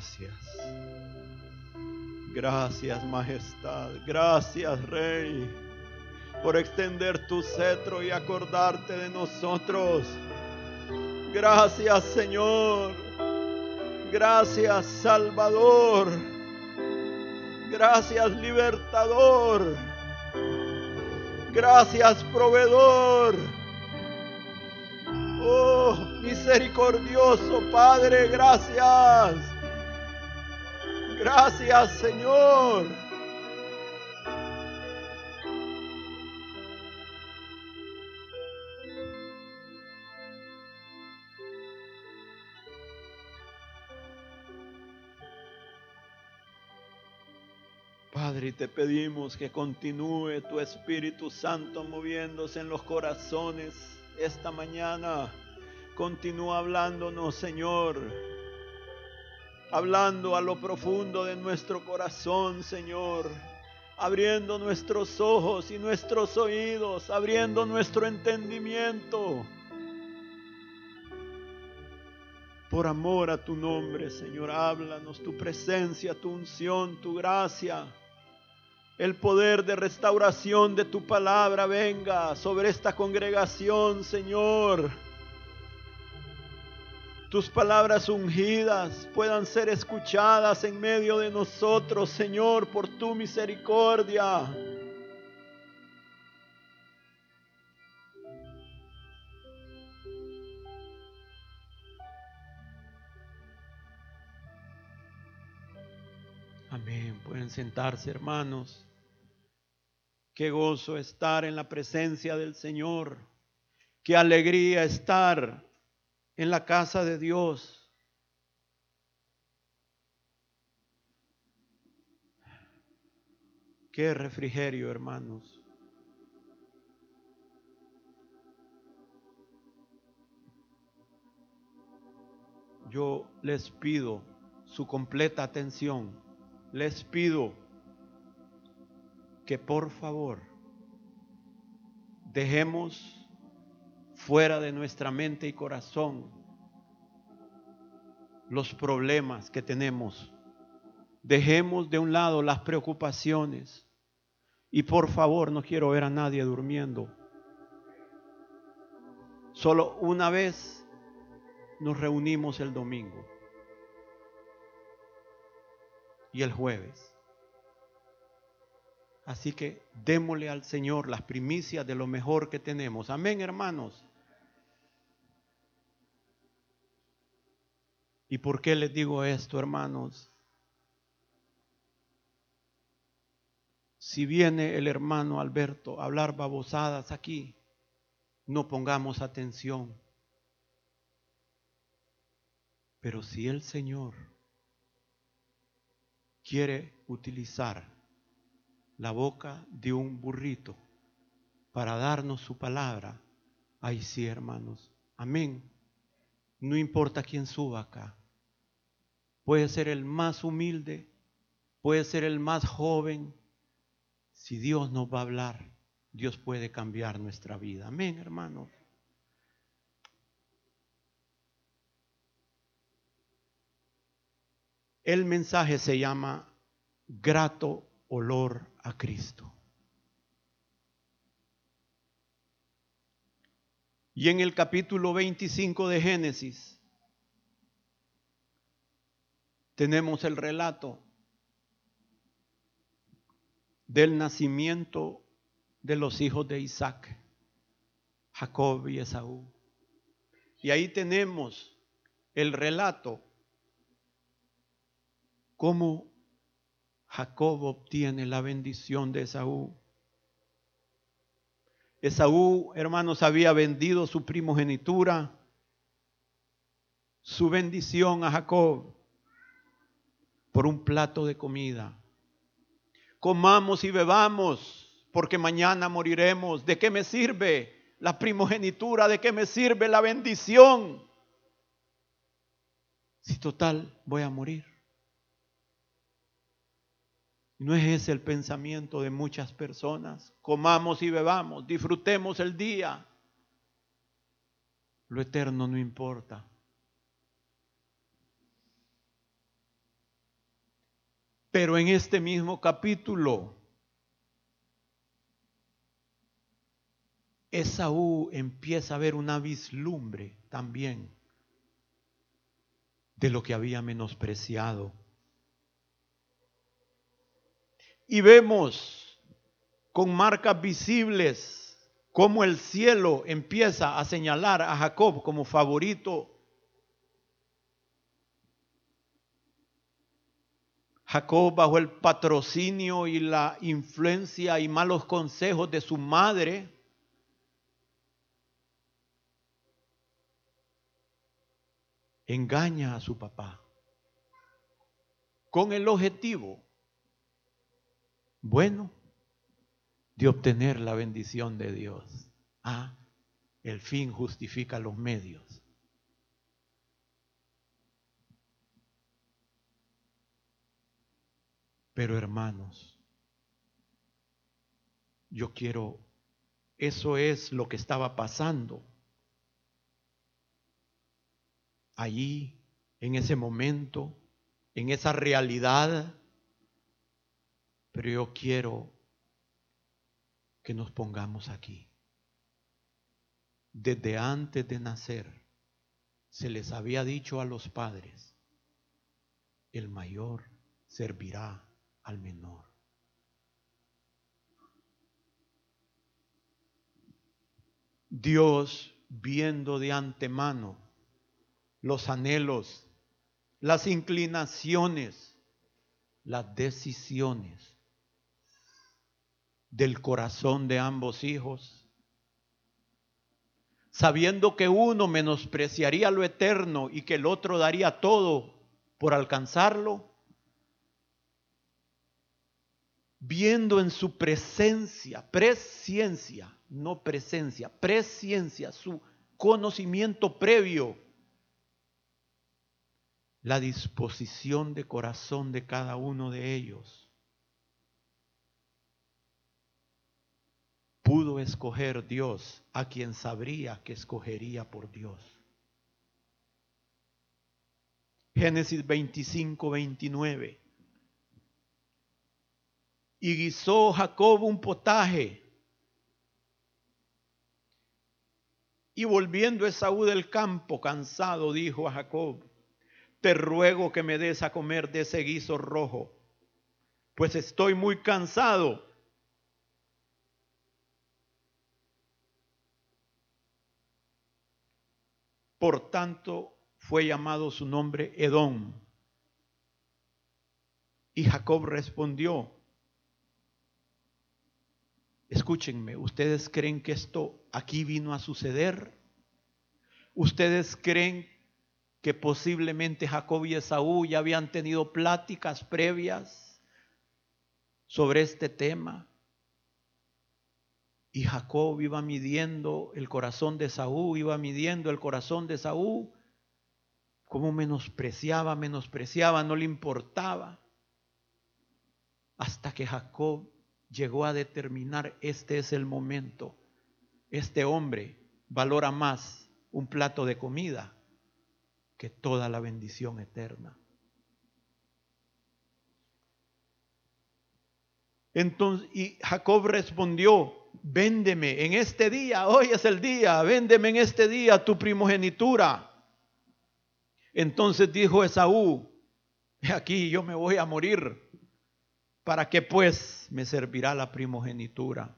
Gracias. Gracias, majestad. Gracias, rey, por extender tu cetro y acordarte de nosotros. Gracias, Señor. Gracias, Salvador. Gracias, libertador. Gracias, proveedor. Oh, misericordioso Padre, gracias. Gracias, Señor. Padre, te pedimos que continúe tu Espíritu Santo moviéndose en los corazones esta mañana. Continúa hablándonos, Señor. Hablando a lo profundo de nuestro corazón, Señor. Abriendo nuestros ojos y nuestros oídos, abriendo nuestro entendimiento. Por amor a tu nombre, Señor, háblanos tu presencia, tu unción, tu gracia el poder de restauración de tu palabra venga sobre esta congregación, Señor. Tus palabras ungidas puedan ser escuchadas en medio de nosotros, Señor, por tu misericordia. Amén. Pueden sentarse, hermanos. Qué gozo estar en la presencia del Señor. Qué alegría estar en la casa de Dios. Qué refrigerio, hermanos. Yo les pido su completa atención. Les pido que por favor dejemos fuera de nuestra mente y corazón los problemas que tenemos. Dejemos de un lado las preocupaciones. Y por favor, no quiero ver a nadie durmiendo. Solo una vez nos reunimos el domingo y el jueves. Así que démosle al Señor las primicias de lo mejor que tenemos. Amén, hermanos. ¿Y por qué les digo esto, hermanos? Si viene el hermano Alberto a hablar babosadas aquí, no pongamos atención. Pero si el Señor quiere utilizar la boca de un burrito para darnos su palabra, ahí sí, hermanos. Amén. No importa quién suba acá. Puede ser el más humilde, puede ser el más joven. Si Dios nos va a hablar, Dios puede cambiar nuestra vida. Amén, hermanos. El mensaje se llama grato olor a Cristo. Y en el capítulo 25 de Génesis tenemos el relato del nacimiento de los hijos de Isaac, Jacob y Esaú. Y ahí tenemos el relato cómo Jacob obtiene la bendición de Esaú. Esaú, hermanos, había vendido su primogenitura, su bendición a Jacob por un plato de comida. Comamos y bebamos, porque mañana moriremos. ¿De qué me sirve la primogenitura? ¿De qué me sirve la bendición? Si total voy a morir. ¿No es ese el pensamiento de muchas personas? Comamos y bebamos, disfrutemos el día. Lo eterno no importa. Pero en este mismo capítulo, Esaú empieza a ver una vislumbre también de lo que había menospreciado. Y vemos con marcas visibles cómo el cielo empieza a señalar a Jacob como favorito. Jacob bajo el patrocinio y la influencia y malos consejos de su madre, engaña a su papá con el objetivo, bueno, de obtener la bendición de Dios. Ah, el fin justifica los medios. Pero hermanos, yo quiero, eso es lo que estaba pasando allí, en ese momento, en esa realidad. Pero yo quiero que nos pongamos aquí. Desde antes de nacer, se les había dicho a los padres, el mayor servirá al menor. Dios, viendo de antemano los anhelos, las inclinaciones, las decisiones del corazón de ambos hijos, sabiendo que uno menospreciaría lo eterno y que el otro daría todo por alcanzarlo, viendo en su presencia, presciencia, no presencia, presciencia, su conocimiento previo la disposición de corazón de cada uno de ellos. Pudo escoger Dios a quien sabría que escogería por Dios. Génesis 25, 29. Y guisó Jacob un potaje. Y volviendo Esaú del campo, cansado, dijo a Jacob, te ruego que me des a comer de ese guiso rojo, pues estoy muy cansado. Por tanto, fue llamado su nombre Edom. Y Jacob respondió, escúchenme, ¿ustedes creen que esto aquí vino a suceder? ¿Ustedes creen que posiblemente Jacob y Esaú ya habían tenido pláticas previas sobre este tema. Y Jacob iba midiendo el corazón de Esaú, iba midiendo el corazón de Esaú, como menospreciaba, menospreciaba, no le importaba. Hasta que Jacob llegó a determinar, este es el momento. Este hombre valora más un plato de comida que toda la bendición eterna. Entonces, y Jacob respondió, véndeme en este día, hoy es el día, véndeme en este día tu primogenitura. Entonces dijo Esaú, aquí yo me voy a morir, ¿para qué pues me servirá la primogenitura?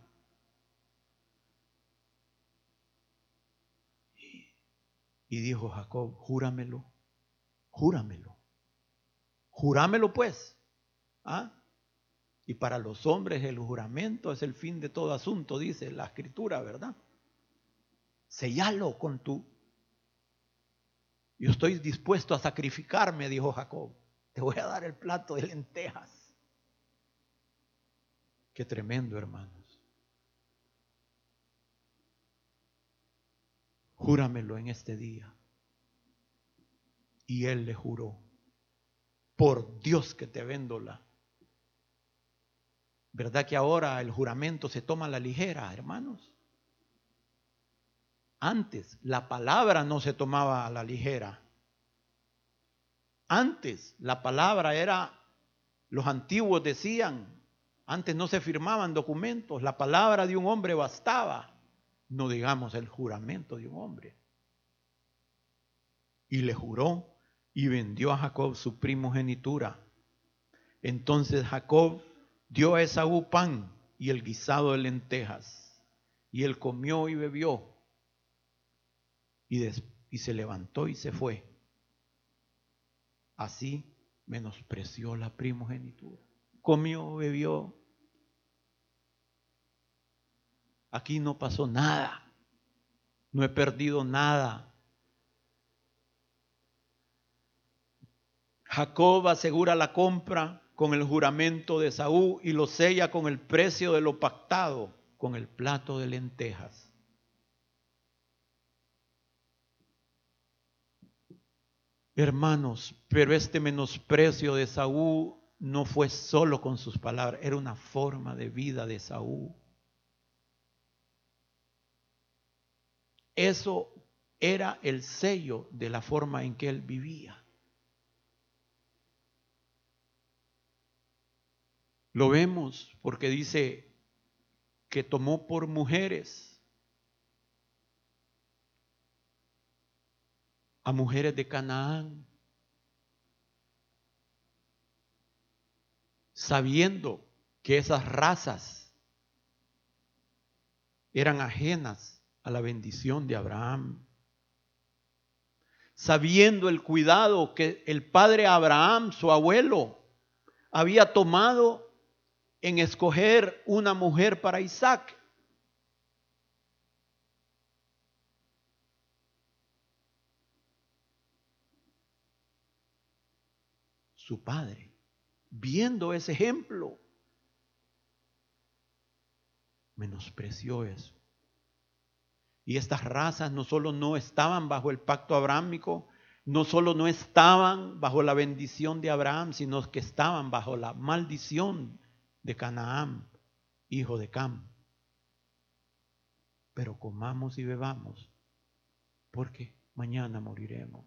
Y dijo Jacob, júramelo, júramelo, júramelo pues. ¿Ah? Y para los hombres el juramento es el fin de todo asunto, dice la escritura, ¿verdad? Sellalo con tú. Yo estoy dispuesto a sacrificarme, dijo Jacob. Te voy a dar el plato de lentejas. Qué tremendo, hermano. júramelo en este día. Y él le juró, por Dios que te vendo la. ¿Verdad que ahora el juramento se toma a la ligera, hermanos? Antes la palabra no se tomaba a la ligera. Antes la palabra era Los antiguos decían, antes no se firmaban documentos, la palabra de un hombre bastaba, no digamos el juramento de un hombre. Y le juró y vendió a Jacob su primogenitura. Entonces Jacob dio a Esaú pan y el guisado de lentejas, y él comió y bebió, y, y se levantó y se fue. Así menospreció la primogenitura. Comió, bebió. Aquí no pasó nada. No he perdido nada. Jacob asegura la compra con el juramento de Saúl y lo sella con el precio de lo pactado con el plato de lentejas. Hermanos, pero este menosprecio de Saúl no fue solo con sus palabras, era una forma de vida de Saúl. Eso era el sello de la forma en que él vivía. Lo vemos porque dice que tomó por mujeres a mujeres de Canaán, sabiendo que esas razas eran ajenas a la bendición de Abraham, sabiendo el cuidado que el padre Abraham, su abuelo, había tomado en escoger una mujer para Isaac. Su padre, viendo ese ejemplo, menospreció eso. Y estas razas no solo no estaban bajo el pacto abrámico, no solo no estaban bajo la bendición de Abraham, sino que estaban bajo la maldición de Canaán, hijo de Cam. Pero comamos y bebamos, porque mañana moriremos.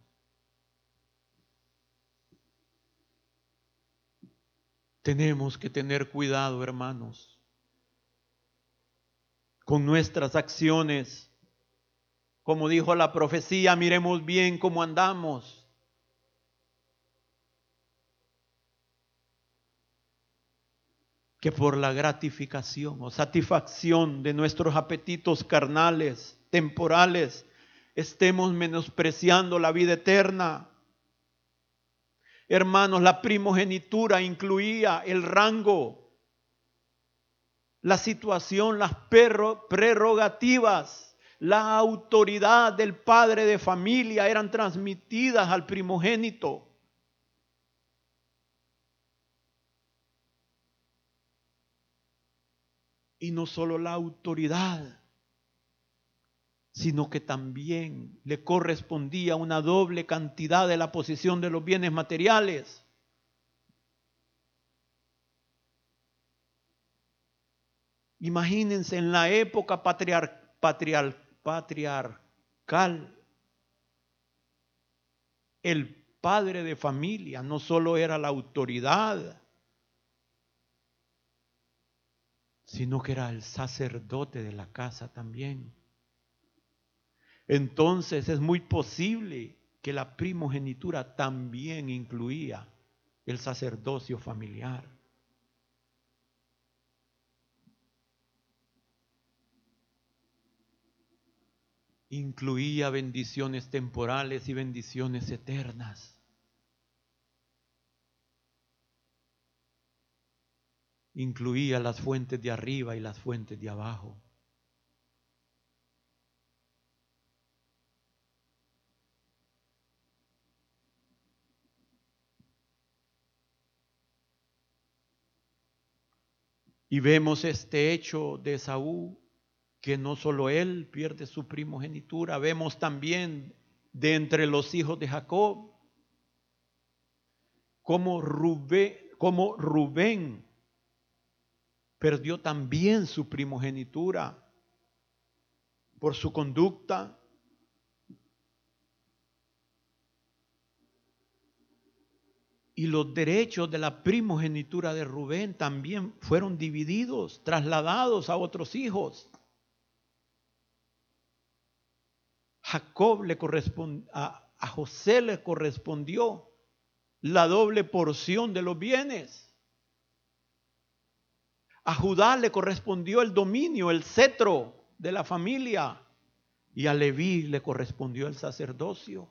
Tenemos que tener cuidado, hermanos, con nuestras acciones. Como dijo la profecía, miremos bien cómo andamos que por la gratificación o satisfacción de nuestros apetitos carnales, temporales, estemos menospreciando la vida eterna. Hermanos, la primogenitura incluía el rango, la situación, las prerrogativas, la autoridad del padre de familia eran transmitidas al primogénito. Y no solo la autoridad, sino que también le correspondía una doble cantidad de la posesión de los bienes materiales. Imagínense en la época patriarcal, el padre de familia no solo era la autoridad, sino que era el sacerdote de la casa también. Entonces es muy posible que la primogenitura también incluía el sacerdocio familiar. Incluía bendiciones temporales y bendiciones eternas. incluía las fuentes de arriba y las fuentes de abajo. Y vemos este hecho de Saúl, que no solo él pierde su primogenitura, vemos también de entre los hijos de Jacob, como Rubén, como Rubén perdió también su primogenitura por su conducta. Y los derechos de la primogenitura de Rubén también fueron divididos, trasladados a otros hijos. Jacob le correspondió, a, a José le correspondió la doble porción de los bienes. A Judá le correspondió el dominio, el cetro de la familia. Y a Leví le correspondió el sacerdocio.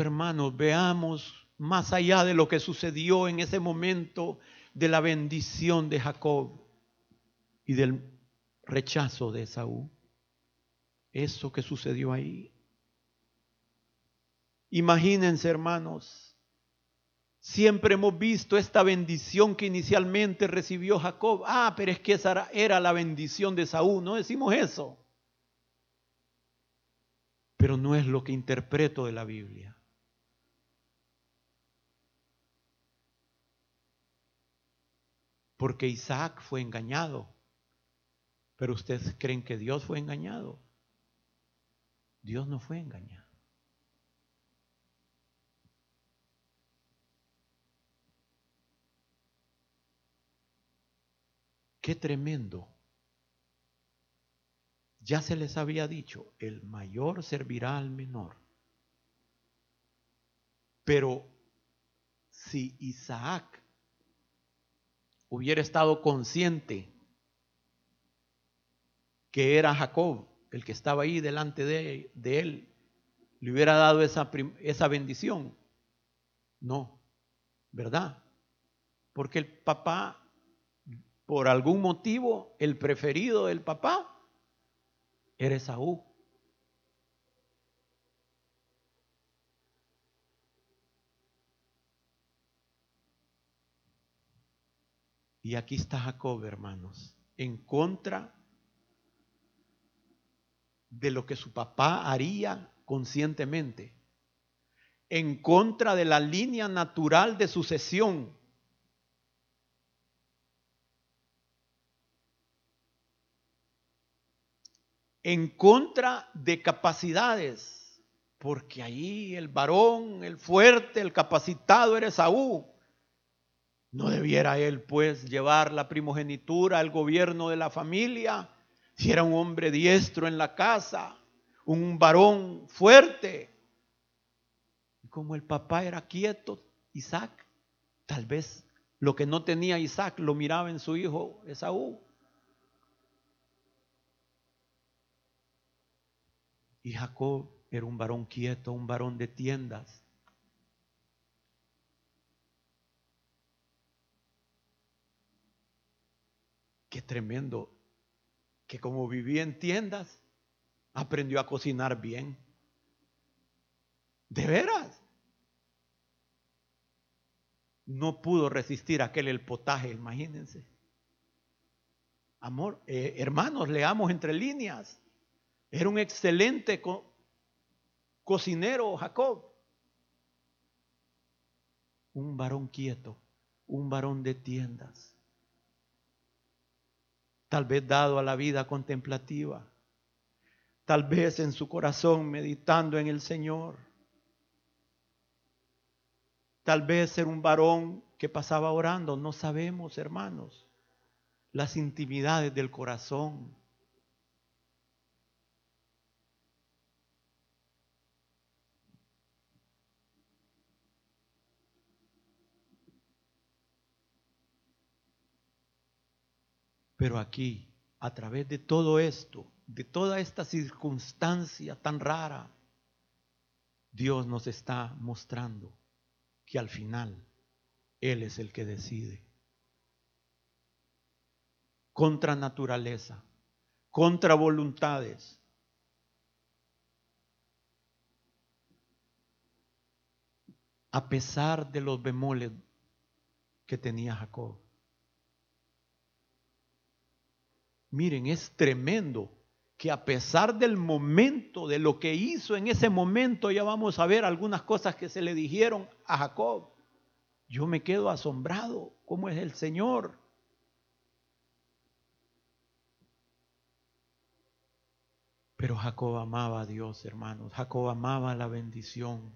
Hermanos, veamos más allá de lo que sucedió en ese momento de la bendición de Jacob y del rechazo de Esaú. Eso que sucedió ahí. Imagínense, hermanos, siempre hemos visto esta bendición que inicialmente recibió Jacob. Ah, pero es que esa era la bendición de Esaú, no decimos eso pero no es lo que interpreto de la Biblia. Porque Isaac fue engañado. Pero ustedes creen que Dios fue engañado. Dios no fue engañado. Qué tremendo ya se les había dicho, el mayor servirá al menor. Pero si Isaac hubiera estado consciente que era Jacob el que estaba ahí delante de, él, le hubiera dado esa, esa bendición. No, ¿verdad? Porque el papá, por algún motivo, el preferido del papá, era Esaú. Y aquí está Jacob, hermanos, en contra de lo que su papá haría conscientemente, en contra de la línea natural de sucesión en contra de capacidades, porque ahí el varón, el fuerte, el capacitado era Esaú. ¿No debiera él pues llevar la primogenitura al gobierno de la familia? Si era un hombre diestro en la casa, un varón fuerte. Y como el papá era quieto, Isaac, tal vez lo que no tenía Isaac lo miraba en su hijo Esaú. Y Jacob era un varón quieto, un varón de tiendas. Qué tremendo que como vivía en tiendas, aprendió a cocinar bien. De veras. No pudo resistir aquel el potaje, imagínense. Amor, eh, hermanos, leamos entre líneas. Era un excelente cocinero Jacob. Un varón quieto, un varón de tiendas. Tal vez dado a la vida contemplativa. Tal vez en su corazón meditando en el Señor. Tal vez ser un varón que pasaba orando. No sabemos, hermanos, las intimidades del corazón. Pero aquí, a través de todo esto, de toda esta circunstancia tan rara, Dios nos está mostrando que al final Él es el que decide. Contra naturaleza, contra voluntades. A pesar de los bemoles que tenía Jacob. Miren, es tremendo que a pesar del momento, de lo que hizo en ese momento, ya vamos a ver algunas cosas que se le dijeron a Jacob. Yo me quedo asombrado. como es el Señor. Pero Jacob amaba a Dios, hermanos. Jacob amaba la bendición.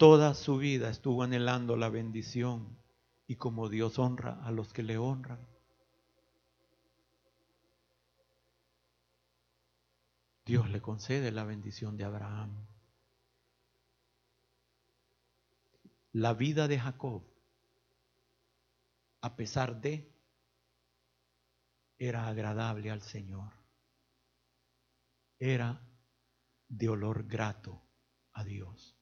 Toda su vida estuvo anhelando la bendición y como Dios honra a los que le honran. Dios le concede la bendición de Abraham. La vida de Jacob, a pesar de, era agradable al Señor. Era de olor grato a Dios.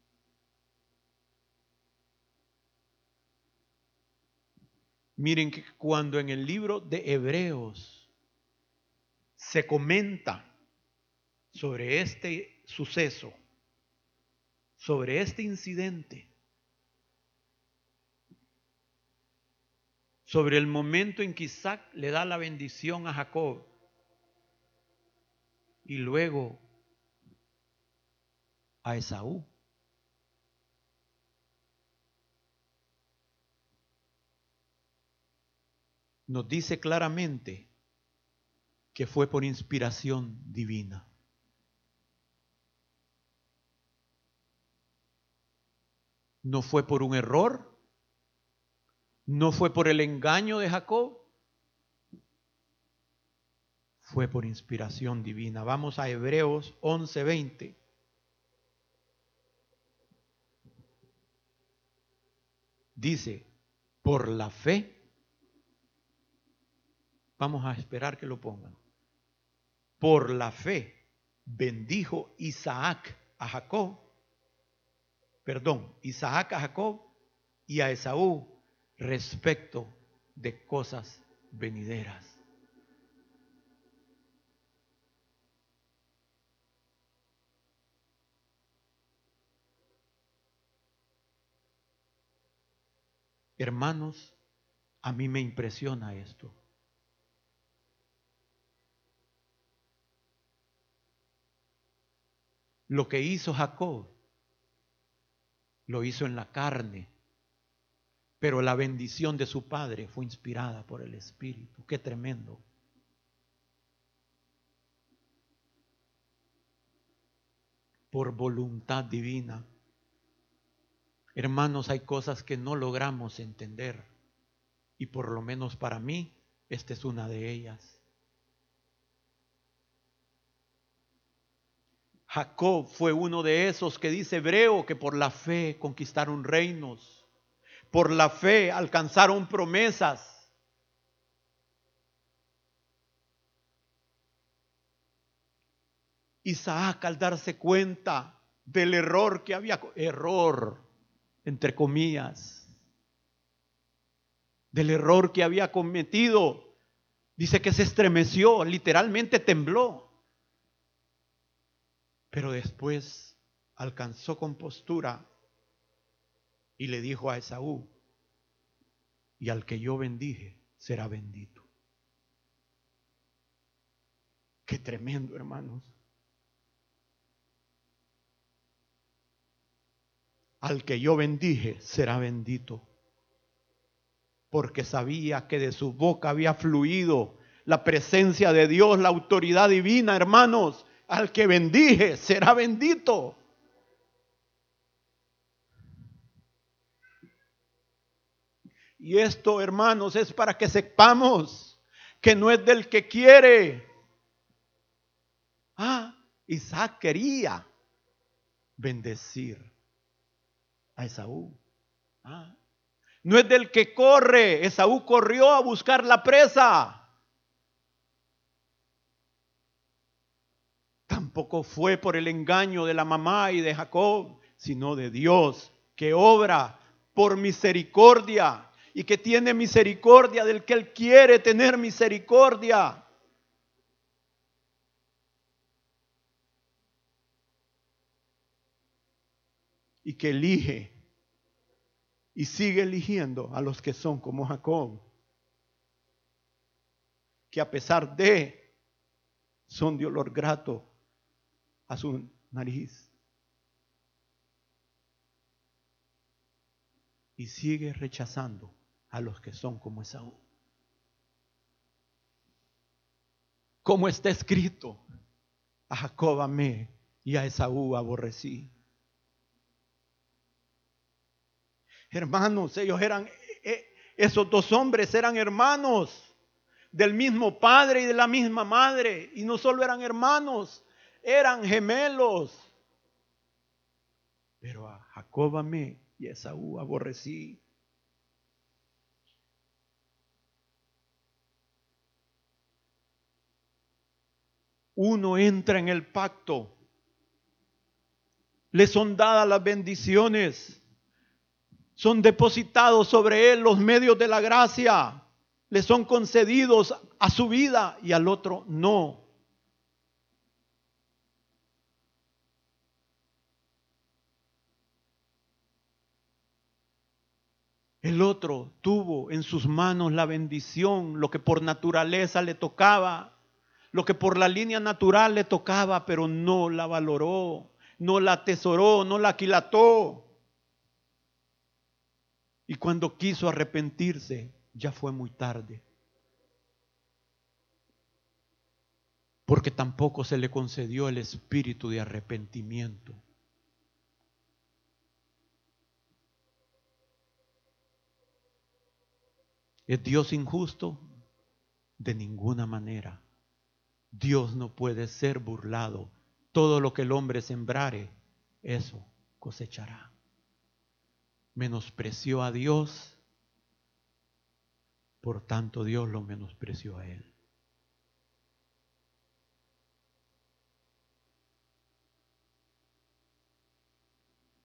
Miren que cuando en el libro de Hebreos se comenta sobre este suceso, sobre este incidente, sobre el momento en que Isaac le da la bendición a Jacob y luego a Esaú. Nos dice claramente que fue por inspiración divina. No fue por un error, no fue por el engaño de Jacob, fue por inspiración divina. Vamos a Hebreos 11:20. Dice, por la fe Vamos a esperar que lo pongan. Por la fe bendijo Isaac a Jacob, perdón, Isaac a Jacob y a Esaú respecto de cosas venideras. Hermanos, a mí me impresiona esto. Lo que hizo Jacob, lo hizo en la carne, pero la bendición de su padre fue inspirada por el Espíritu. Qué tremendo. Por voluntad divina. Hermanos, hay cosas que no logramos entender. Y por lo menos para mí, esta es una de ellas. Jacob fue uno de esos que dice Hebreo que por la fe conquistaron reinos, por la fe alcanzaron promesas. Isaac al darse cuenta del error que había, error, entre comillas, del error que había cometido, dice que se estremeció, literalmente tembló. Pero después alcanzó compostura y le dijo a Esaú, y al que yo bendije será bendito. Qué tremendo, hermanos. Al que yo bendije será bendito. Porque sabía que de su boca había fluido la presencia de Dios, la autoridad divina, hermanos. Al que bendije será bendito. Y esto, hermanos, es para que sepamos que no es del que quiere. Ah, Isaac quería bendecir a Esaú. Ah, no es del que corre. Esaú corrió a buscar la presa. Tampoco fue por el engaño de la mamá y de Jacob, sino de Dios, que obra por misericordia y que tiene misericordia del que Él quiere tener misericordia. Y que elige y sigue eligiendo a los que son como Jacob, que a pesar de son de olor grato a su nariz. Y sigue rechazando a los que son como Esaú. Como está escrito, a Jacob amé y a Esaú aborrecí. Hermanos, ellos eran, eh, esos dos hombres eran hermanos del mismo padre y de la misma madre. Y no solo eran hermanos, eran gemelos. Pero a Jacob amé y a Esaú aborrecí. Uno entra en el pacto, le son dadas las bendiciones, son depositados sobre él los medios de la gracia le son concedidos a su vida y al otro no. El otro tuvo en sus manos la bendición, lo que por naturaleza le tocaba, lo que por la línea natural le tocaba, pero no la valoró, no la atesoró, no la aquilató. Y cuando quiso arrepentirse, ya fue muy tarde. Porque tampoco se le concedió el espíritu de arrepentimiento. ¿Es Dios injusto? De ninguna manera. Dios no puede ser burlado. Todo lo que el hombre sembrare, eso cosechará. Menospreció a Dios por tanto Dios lo menospreció a él.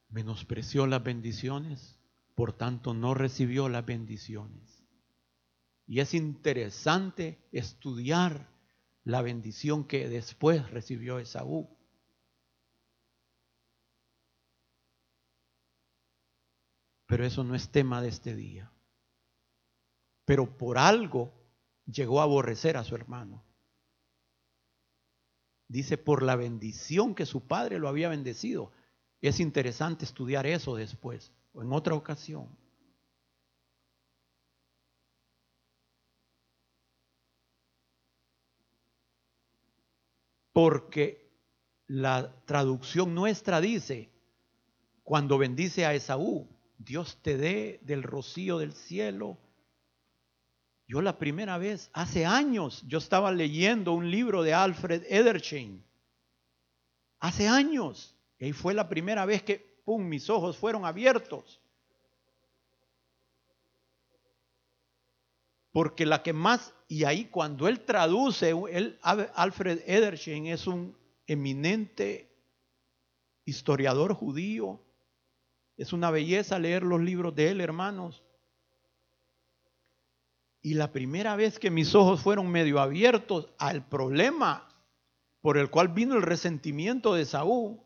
Menospreció las bendiciones, por tanto no recibió las bendiciones. Y es interesante estudiar la bendición que después recibió Esaú. Pero eso no es tema de este día pero por algo llegó a aborrecer a su hermano. Dice, por la bendición que su padre lo había bendecido. Es interesante estudiar eso después o en otra ocasión. Porque la traducción nuestra dice, cuando bendice a Esaú, Dios te dé del rocío del cielo yo la primera vez, hace años, yo estaba leyendo un libro de Alfred Edersheim. Hace años. Y fue la primera vez que, ¡pum!, mis ojos fueron abiertos. Porque la que más, y ahí cuando él traduce, él, Alfred Edersheim es un eminente historiador judío. Es una belleza leer los libros de él, hermanos. Y la primera vez que mis ojos fueron medio abiertos al problema por el cual vino el resentimiento de Saúl,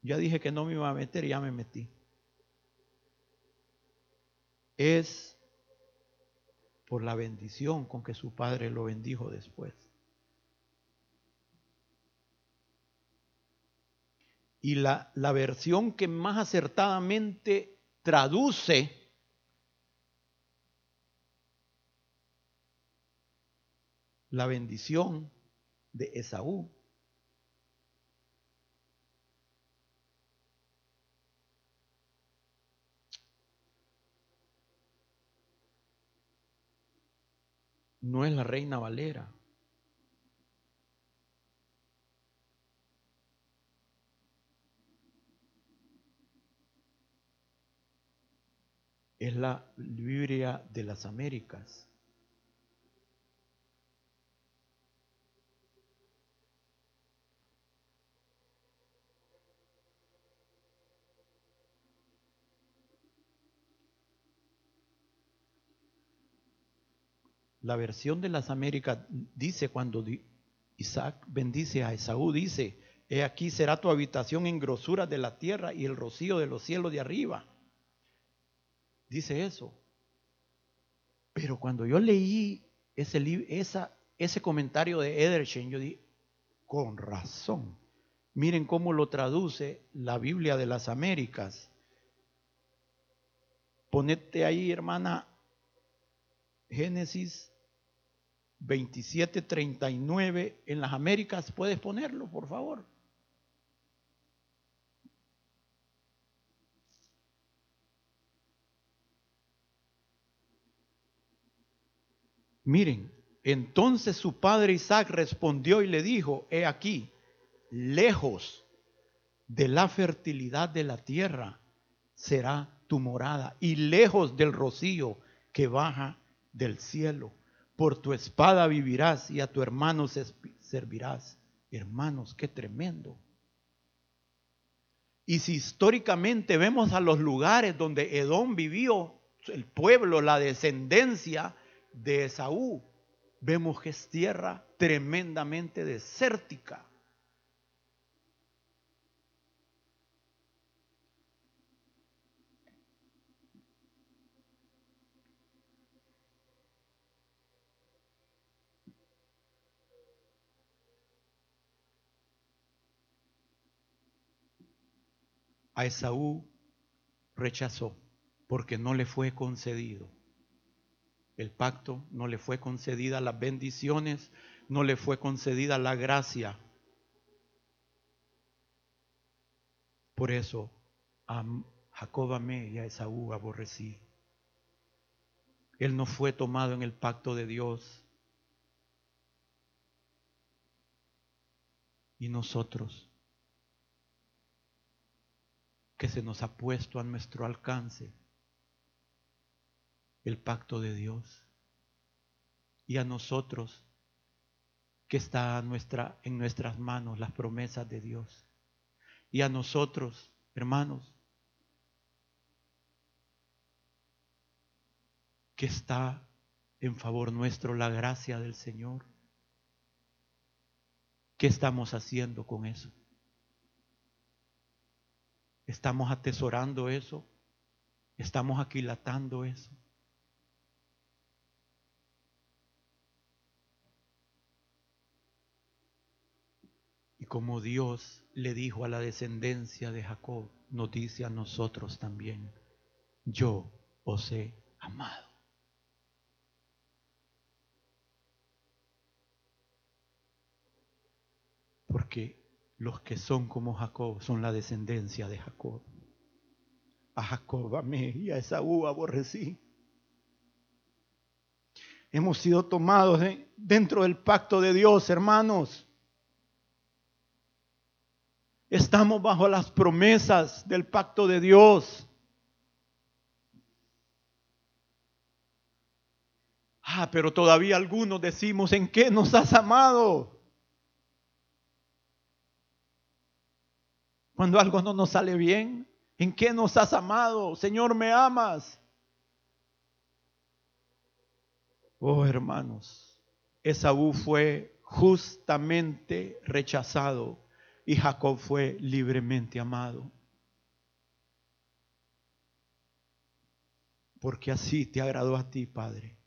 ya dije que no me iba a meter y ya me metí. Es por la bendición con que su padre lo bendijo después. y la, la versión que más acertadamente traduce la bendición de Esaú. No es la reina Valera. es la Biblia de las Américas. La versión de las Américas dice cuando Isaac bendice a Esaú, dice, he aquí será tu habitación en grosura de la tierra y el rocío de los cielos de arriba. Dice eso. Pero cuando yo leí ese esa ese comentario de Edershen, yo dije, con razón. Miren cómo lo traduce la Biblia de las Américas. Ponete ahí, hermana, Génesis 27, 39 en las Américas. ¿Puedes ponerlo, por favor? Miren, entonces su padre Isaac respondió y le dijo, he aquí, lejos de la fertilidad de la tierra será tu morada y lejos del rocío que baja del cielo. Por tu espada vivirás y a tu hermano servirás. Hermanos, qué tremendo. Y si históricamente vemos a los lugares donde Edom vivió, el pueblo, la descendencia de Esaú, vemos que es tierra tremendamente desértica. A Esaú rechazó porque no le fue concedido. El pacto no le fue concedida las bendiciones, no le fue concedida la gracia. Por eso a Jacob amé y a Esaú aborrecí. Él no fue tomado en el pacto de Dios. Y nosotros que se nos ha puesto a nuestro alcance el pacto de Dios. Y a nosotros que está nuestra, en nuestras manos las promesas de Dios. Y a nosotros, hermanos, que está en favor nuestro la gracia del Señor. ¿Qué estamos haciendo con eso? Estamos atesorando eso. Estamos aquilatando eso. Y como Dios le dijo a la descendencia de Jacob, nos dice a nosotros también, yo os he amado. Porque los que son como Jacob son la descendencia de Jacob. A Jacob amé y a Esaú aborrecí. Hemos sido tomados dentro del pacto de Dios, hermanos. Estamos bajo las promesas del pacto de Dios. Ah, pero todavía algunos decimos, ¿en qué nos has amado? Cuando algo no nos sale bien, ¿en qué nos has amado? Señor, ¿me amas? Oh, hermanos, Esaú fue justamente rechazado y Jacob fue libremente amado. Porque así te agradó a ti, Padre.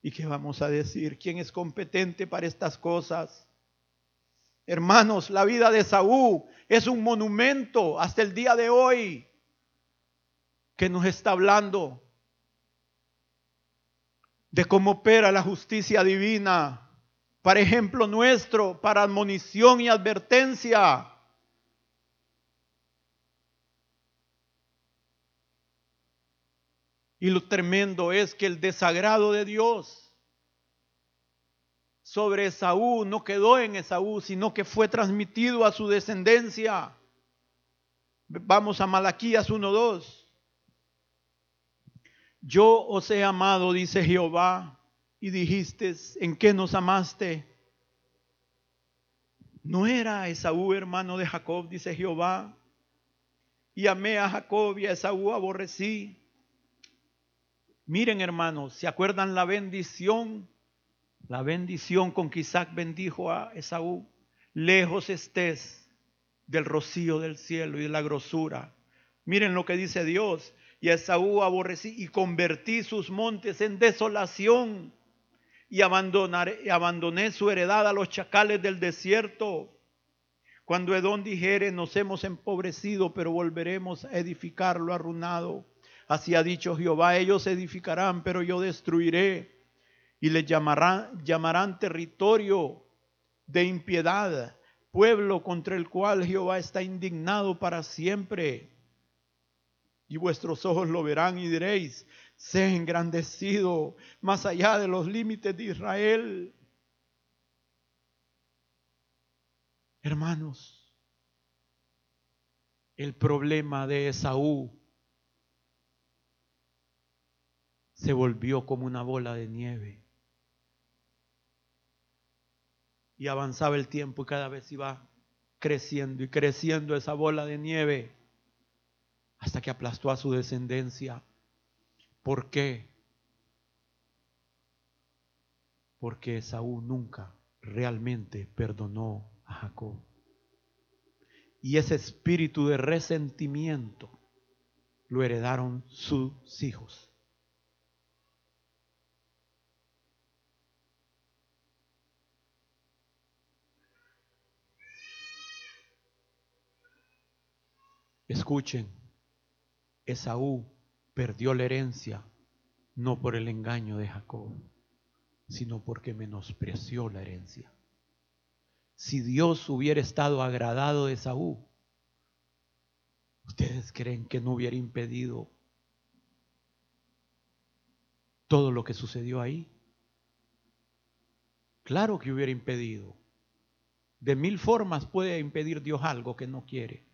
¿Y qué vamos a decir? ¿Quién es competente para estas cosas? Hermanos, la vida de Saúl es un monumento hasta el día de hoy que nos está hablando de cómo opera la justicia divina, para ejemplo nuestro, para admonición y advertencia. Y lo tremendo es que el desagrado de Dios sobre Esaú no quedó en Esaú, sino que fue transmitido a su descendencia. Vamos a Malaquías 1.2. Yo os he amado, dice Jehová, y dijiste, ¿en qué nos amaste? No era Esaú hermano de Jacob, dice Jehová, y amé a Jacob y a Esaú aborrecí. Miren hermanos, ¿se acuerdan la bendición la bendición con que Isaac bendijo a Esaú. Lejos estés del rocío del cielo y de la grosura. Miren lo que dice Dios. Y a Esaú aborrecí y convertí sus montes en desolación y abandoné su heredad a los chacales del desierto. Cuando Edón dijere, nos hemos empobrecido, pero volveremos a edificar lo arruinado. Así ha dicho Jehová, ellos edificarán, pero yo destruiré. Y les llamarán, llamarán territorio de impiedad, pueblo contra el cual Jehová está indignado para siempre. Y vuestros ojos lo verán y diréis, sea engrandecido más allá de los límites de Israel. Hermanos, el problema de Esaú se volvió como una bola de nieve. Y avanzaba el tiempo y cada vez iba creciendo y creciendo esa bola de nieve hasta que aplastó a su descendencia. ¿Por qué? Porque Esaú nunca realmente perdonó a Jacob. Y ese espíritu de resentimiento lo heredaron sus hijos. Escuchen, Esaú perdió la herencia no por el engaño de Jacob, sino porque menospreció la herencia. Si Dios hubiera estado agradado de Esaú, ¿ustedes creen que no hubiera impedido todo lo que sucedió ahí? Claro que hubiera impedido. De mil formas puede impedir Dios algo que no quiere.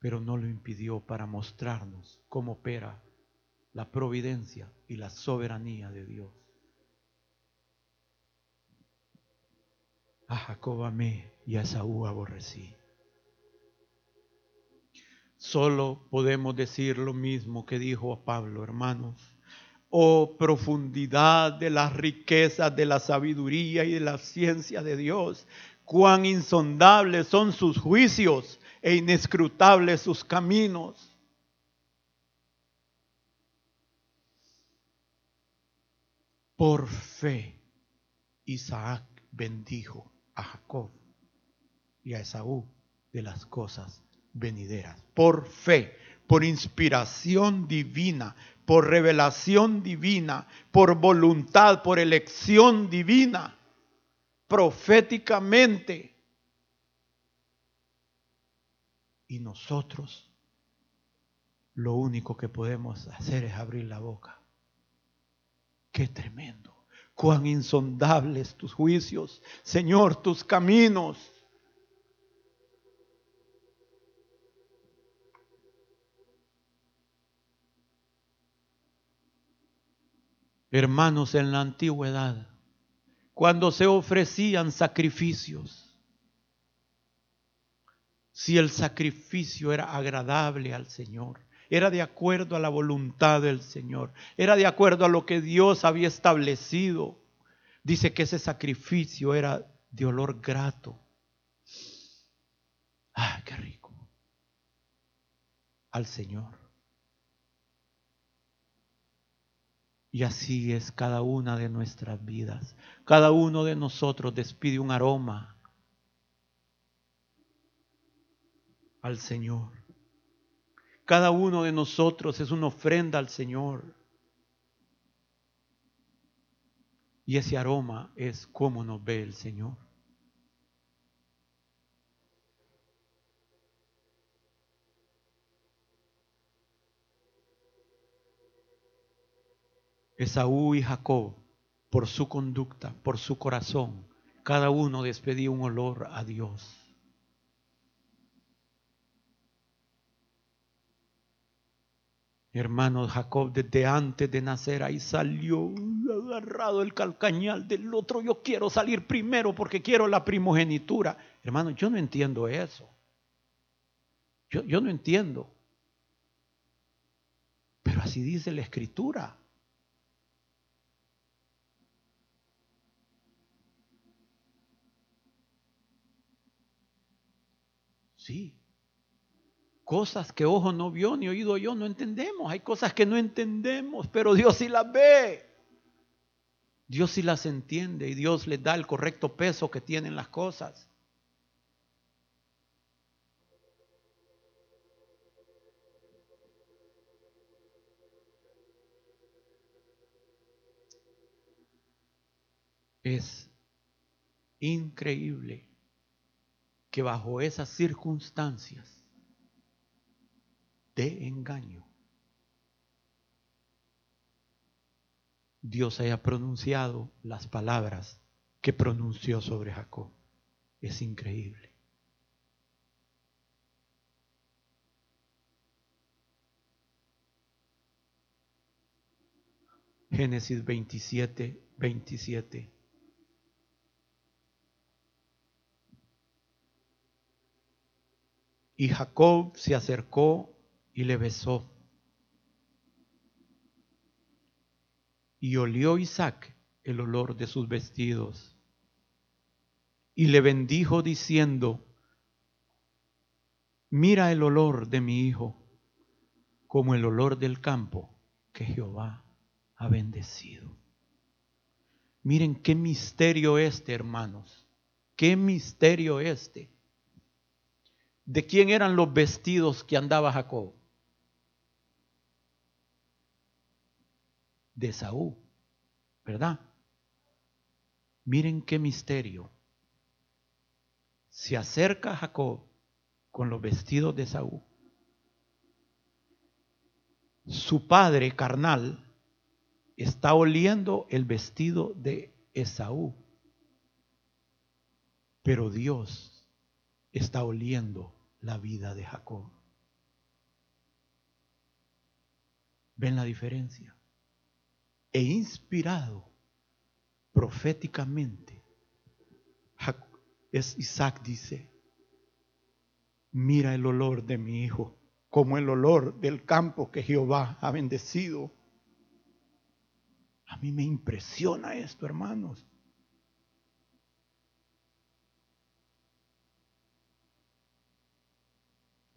Pero no lo impidió para mostrarnos cómo opera la providencia y la soberanía de Dios. A Jacob amé y a Saúl aborrecí. Solo podemos decir lo mismo que dijo a Pablo, hermanos. Oh profundidad de las riquezas de la sabiduría y de la ciencia de Dios. Cuán insondables son sus juicios e inescrutables sus caminos. Por fe, Isaac bendijo a Jacob y a Esaú de las cosas venideras. Por fe, por inspiración divina, por revelación divina, por voluntad, por elección divina, proféticamente Y nosotros lo único que podemos hacer es abrir la boca. Qué tremendo. Cuán insondables tus juicios. Señor, tus caminos. Hermanos, en la antigüedad, cuando se ofrecían sacrificios, si el sacrificio era agradable al Señor, era de acuerdo a la voluntad del Señor, era de acuerdo a lo que Dios había establecido. Dice que ese sacrificio era de olor grato. ¡Ah, qué rico! Al Señor. Y así es cada una de nuestras vidas. Cada uno de nosotros despide un aroma al Señor. Cada uno de nosotros es una ofrenda al Señor. Y ese aroma es como nos ve el Señor. Esaú y Jacob, por su conducta, por su corazón, cada uno despedía un olor a Dios. Hermano Jacob, desde antes de nacer, ahí salió agarrado el calcañal del otro. Yo quiero salir primero porque quiero la primogenitura. Hermano, yo no entiendo eso. Yo, yo no entiendo. Pero así dice la escritura. Sí. Cosas que ojo no vio ni oído yo, no entendemos. Hay cosas que no entendemos, pero Dios sí las ve. Dios sí las entiende y Dios les da el correcto peso que tienen las cosas. Es increíble que bajo esas circunstancias de engaño, Dios haya pronunciado las palabras que pronunció sobre Jacob. Es increíble. Génesis 27, 27. Y Jacob se acercó y le besó. Y olió Isaac el olor de sus vestidos. Y le bendijo diciendo, mira el olor de mi hijo, como el olor del campo que Jehová ha bendecido. Miren qué misterio este, hermanos. Qué misterio este. ¿De quién eran los vestidos que andaba Jacob? de Saúl, ¿verdad? Miren qué misterio. Se acerca Jacob con los vestidos de Saúl. Su padre carnal está oliendo el vestido de Esaú. Pero Dios está oliendo la vida de Jacob. ¿Ven la diferencia? e inspirado proféticamente, es Isaac dice, mira el olor de mi hijo, como el olor del campo que Jehová ha bendecido. A mí me impresiona esto, hermanos.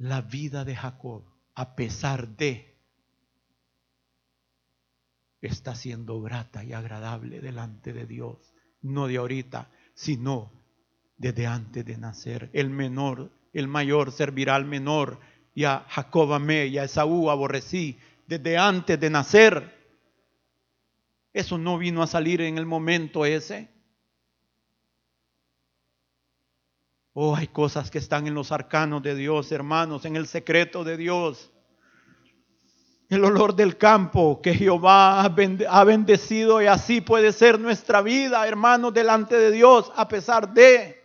La vida de Jacob, a pesar de está siendo grata y agradable delante de Dios. No de ahorita, sino desde antes de nacer. El menor, el mayor servirá al menor. Y a Jacob amé y a Esaú aborrecí desde antes de nacer. Eso no vino a salir en el momento ese. Oh, hay cosas que están en los arcanos de Dios, hermanos, en el secreto de Dios. El olor del campo que Jehová ha bendecido y así puede ser nuestra vida, hermanos, delante de Dios, a pesar de...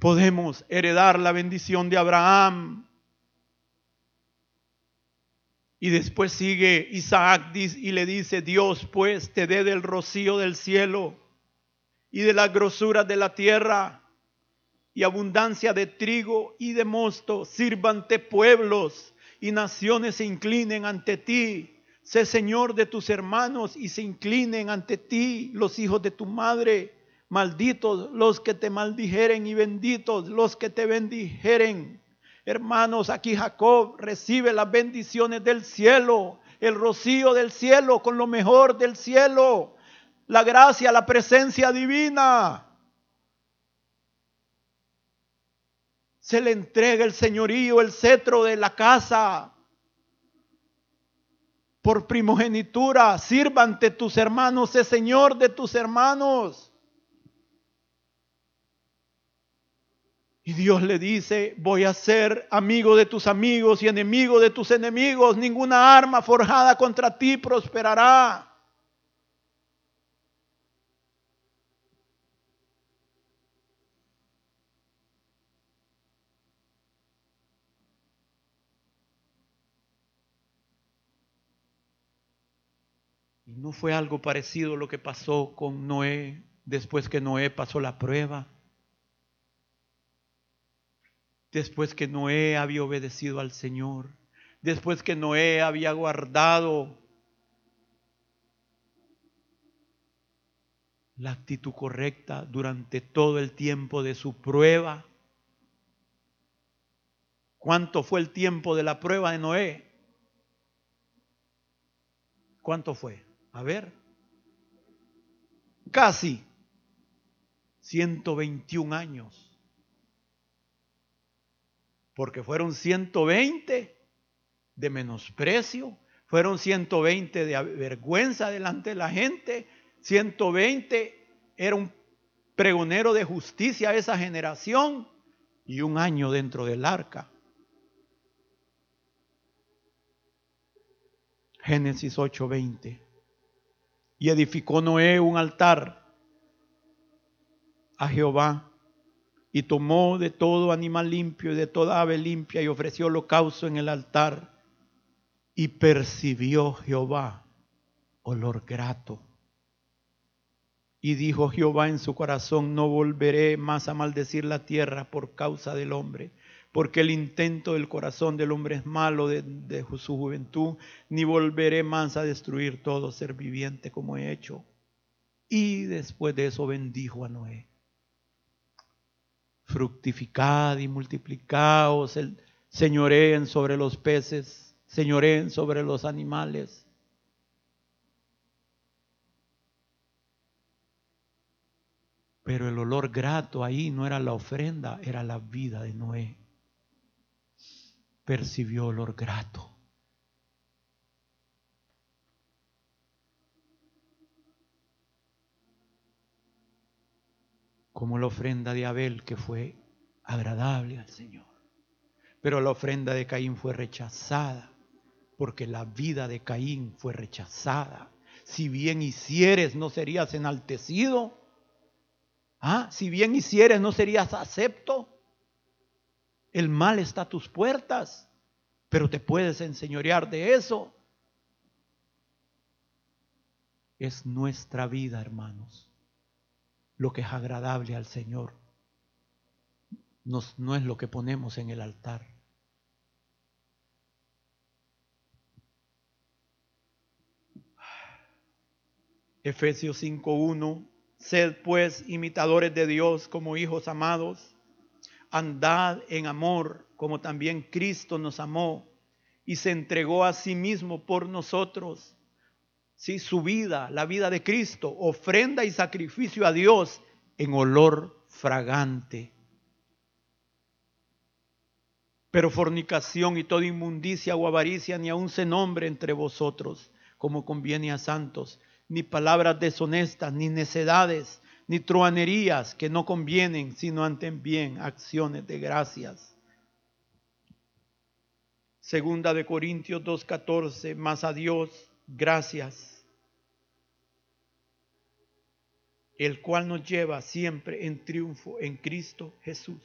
Podemos heredar la bendición de Abraham. Y después sigue Isaac y le dice, Dios pues te dé del rocío del cielo y de las grosuras de la tierra y abundancia de trigo y de mosto. Sírvante pueblos y naciones se inclinen ante ti. Sé Señor de tus hermanos y se inclinen ante ti los hijos de tu madre. Malditos los que te maldijeren y benditos los que te bendijeren. Hermanos, aquí Jacob recibe las bendiciones del cielo, el rocío del cielo con lo mejor del cielo, la gracia, la presencia divina. se le entrega el señorío, el cetro de la casa. Por primogenitura, sirva ante tus hermanos, sé Señor de tus hermanos. Y Dios le dice, voy a ser amigo de tus amigos y enemigo de tus enemigos. Ninguna arma forjada contra ti prosperará. ¿No fue algo parecido lo que pasó con Noé después que Noé pasó la prueba? Después que Noé había obedecido al Señor, después que Noé había guardado la actitud correcta durante todo el tiempo de su prueba, ¿Cuánto fue el tiempo de la prueba de Noé? ¿Cuánto fue? A ver. Casi 121 años. Porque fueron 120 de menosprecio, fueron 120 de vergüenza delante de la gente, 120 era un pregonero de justicia a esa generación y un año dentro del arca. Génesis 8:20. Y edificó Noé un altar a Jehová y tomó de todo animal limpio y de toda ave limpia y ofreció holocausto en el altar y percibió Jehová olor grato. Y dijo Jehová en su corazón, no volveré más a maldecir la tierra por causa del hombre, porque el intento del corazón del hombre es malo de, su juventud, ni volveré más a destruir todo ser viviente como he hecho. Y después de eso bendijo a Noé. Fructificad y multiplicaos, el, señoreen sobre los peces, señoreen sobre los animales. Pero el olor grato ahí no era la ofrenda, era la vida de Noé percibió olor grato. Como la ofrenda de Abel que fue agradable al Señor. Pero la ofrenda de Caín fue rechazada, porque la vida de Caín fue rechazada. Si bien hicieres, no serías enaltecido. Ah, si bien hicieres, no serías acepto. El mal está a tus puertas, pero te puedes enseñorear de eso. Es nuestra vida, hermanos, lo que es agradable al Señor. no es lo que ponemos en el altar. Efesios 5.1, sed pues imitadores de Dios como hijos amados andad en amor, como también Cristo nos amó y se entregó a sí mismo por nosotros. Sí, su vida, la vida de Cristo, ofrenda y sacrificio a Dios en olor fragante. Pero fornicación y toda inmundicia o avaricia ni aun se nombre entre vosotros, como conviene a santos, ni palabras deshonestas, ni necedades, ni truanerías que no convienen, sino antes bien acciones de gracias. Segunda de Corintios 2.14, más a Dios, gracias, el cual nos lleva siempre en triunfo en Cristo Jesús.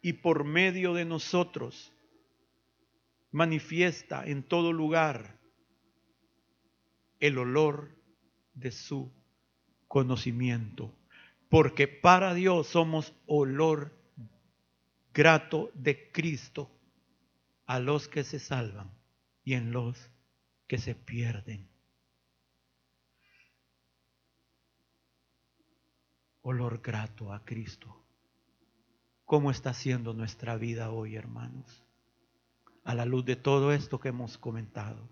Y por medio de nosotros manifiesta en todo lugar el olor de su conocimiento, porque para Dios somos olor grato de Cristo a los que se salvan y en los que se pierden. Olor grato a Cristo. ¿Cómo está siendo nuestra vida hoy, hermanos? A la luz de todo esto que hemos comentado.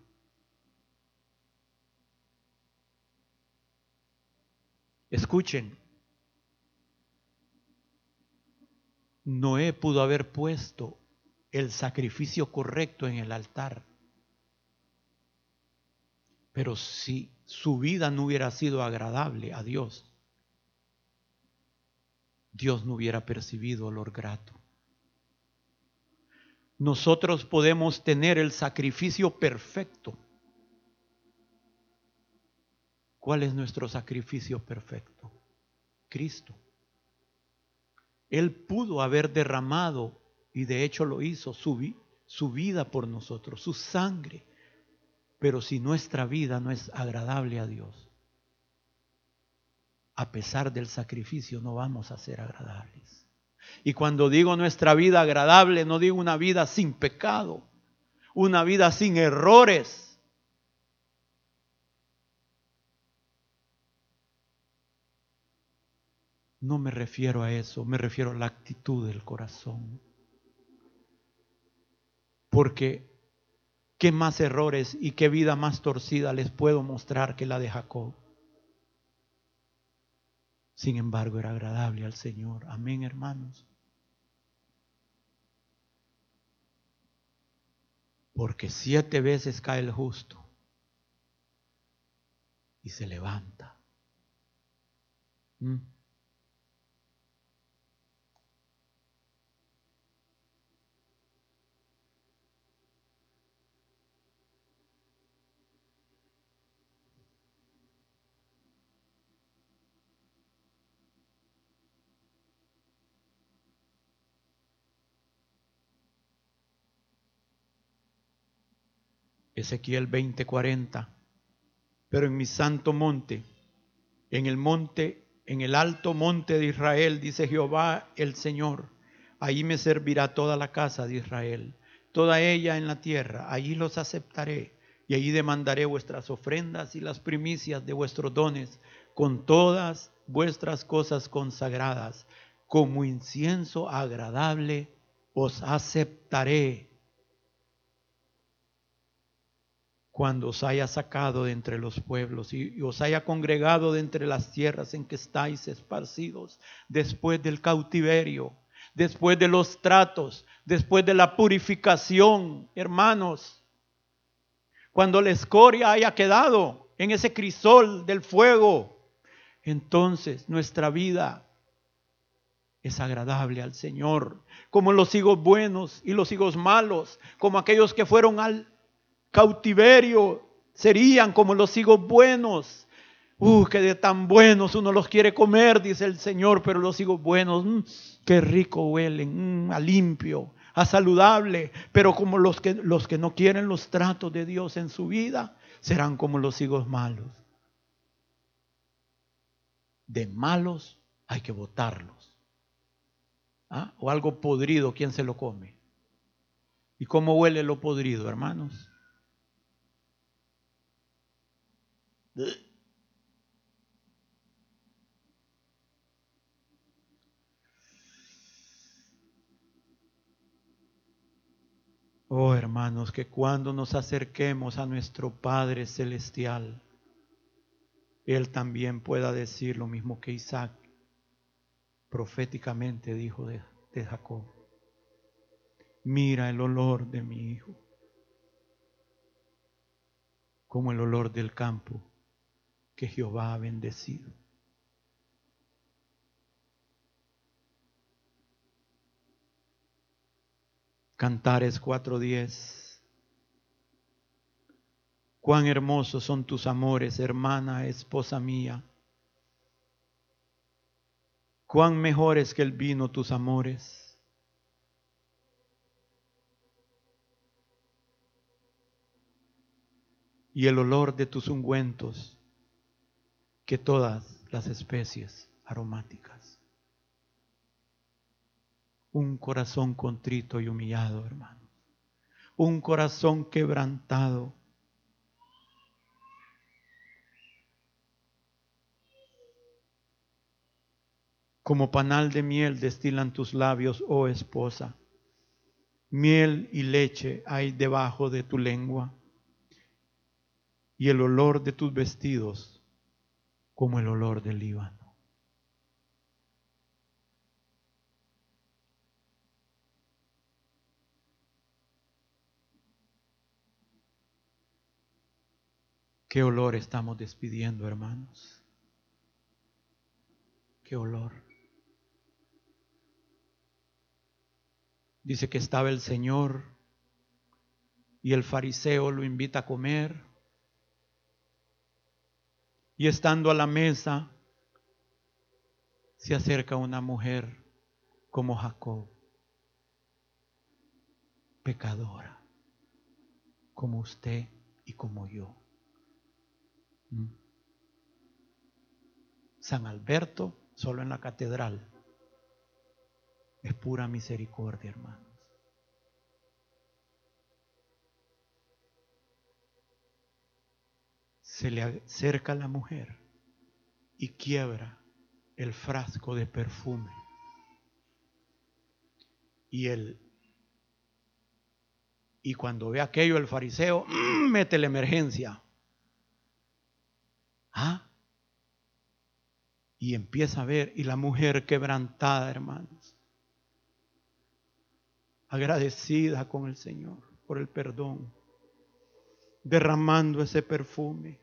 Escuchen, Noé pudo haber puesto el sacrificio correcto en el altar. Pero si su vida no hubiera sido agradable a Dios, Dios no hubiera percibido olor grato. Nosotros podemos tener el sacrificio perfecto ¿Cuál es nuestro sacrificio perfecto? Cristo. Él pudo haber derramado, y de hecho lo hizo, su, su vida por nosotros, su sangre. Pero si nuestra vida no es agradable a Dios, a pesar del sacrificio no vamos a ser agradables. Y cuando digo nuestra vida agradable, no digo una vida sin pecado, una vida sin errores, No me refiero a eso, me refiero a la actitud del corazón. Porque ¿qué más errores y qué vida más torcida les puedo mostrar que la de Jacob? Sin embargo, era agradable al Señor. Amén, hermanos. Porque siete veces cae el justo y se levanta. ¿Mm? Ezequiel 20:40. Pero en mi santo monte, en el monte, en el alto monte de Israel, dice Jehová el Señor, ahí me servirá toda la casa de Israel, toda ella en la tierra, allí los aceptaré y allí demandaré vuestras ofrendas y las primicias de vuestros dones con todas vuestras cosas consagradas, como incienso agradable os aceptaré cuando os haya sacado de entre los pueblos y, os haya congregado de entre las tierras en que estáis esparcidos, después del cautiverio, después de los tratos, después de la purificación, hermanos, cuando la escoria haya quedado en ese crisol del fuego, entonces nuestra vida es agradable al Señor, como los hijos buenos y los hijos malos, como aquellos que fueron al cautiverio serían como los higos buenos. Uh, que de tan buenos uno los quiere comer, dice el Señor, pero los higos buenos, mm, qué rico huelen, mm, a limpio, a saludable, pero como los que, los que no quieren los tratos de Dios en su vida, serán como los higos malos. De malos hay que botarlos. ¿Ah? O algo podrido, ¿quién se lo come? ¿Y cómo huele lo podrido, hermanos? Oh hermanos, que cuando nos acerquemos a nuestro Padre Celestial, Él también pueda decir lo mismo que Isaac proféticamente dijo de, de Jacob. Mira el olor de mi hijo, como el olor del campo que Jehová ha bendecido. Cantares 4:10. Cuán hermosos son tus amores, hermana, esposa mía. Cuán mejores que el vino tus amores. Y el olor de tus ungüentos que todas las especies aromáticas. Un corazón contrito y humillado, hermanos. Un corazón quebrantado. Como panal de miel destilan tus labios, oh esposa. Miel y leche hay debajo de tu lengua. Y el olor de tus vestidos como el olor del Líbano. ¿Qué olor estamos despidiendo, hermanos? ¿Qué olor? Dice que estaba el Señor y el fariseo lo invita a comer y estando a la mesa, se acerca una mujer como Jacob, pecadora, como usted y como yo. ¿Mm? San Alberto, solo en la catedral, es pura misericordia, hermano. se le acerca la mujer y quiebra el frasco de perfume. Y el Y cuando ve aquello el fariseo, mm, mete la emergencia. ¿Ah? Y empieza a ver, y la mujer quebrantada, hermanos, agradecida con el Señor por el perdón, derramando ese perfume.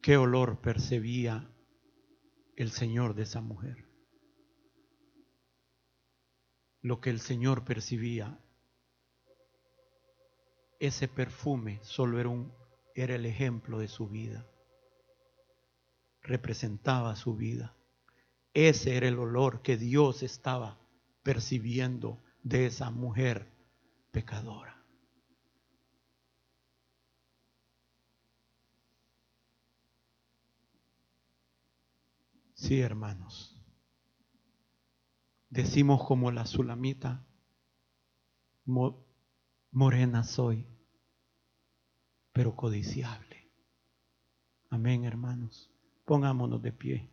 qué olor percibía el Señor de esa mujer. Lo que el Señor percibía, ese perfume solo era, era el ejemplo de su vida, representaba su vida. Ese era el olor que Dios estaba percibiendo de esa mujer pecadora. Sí, hermanos. Decimos como la sulamita, morena soy, pero codiciable. Amén, hermanos. Pongámonos de pie.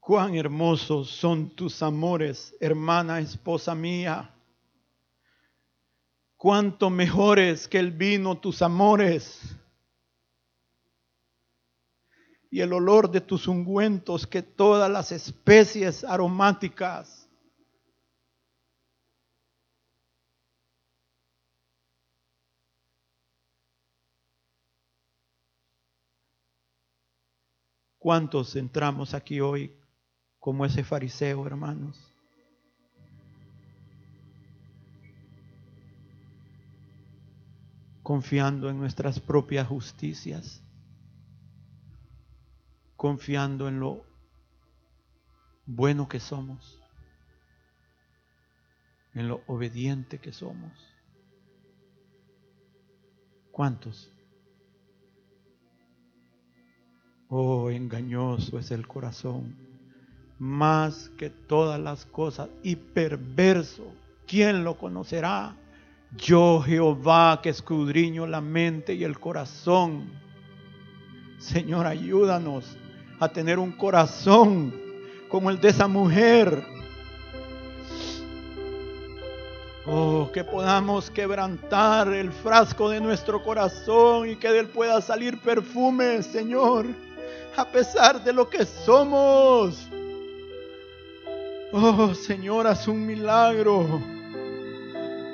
Cuán hermosos son tus amores, hermana, esposa mía. Cuánto mejores que el vino tus amores y el olor de tus ungüentos que todas las especies aromáticas. ¿Cuántos entramos aquí hoy como ese fariseo, hermanos? Confiando en nuestras propias justicias confiando en lo bueno que somos, en lo obediente que somos. ¿Cuántos? Oh, engañoso es el corazón, más que todas las cosas, y perverso. ¿Quién lo conocerá? Yo, Jehová, que escudriño la mente y el corazón. Señor, ayúdanos a tener un corazón como el de esa mujer. Oh, que podamos quebrantar el frasco de nuestro corazón y que de él pueda salir perfume, Señor, a pesar de lo que somos. Oh, Señor, haz un milagro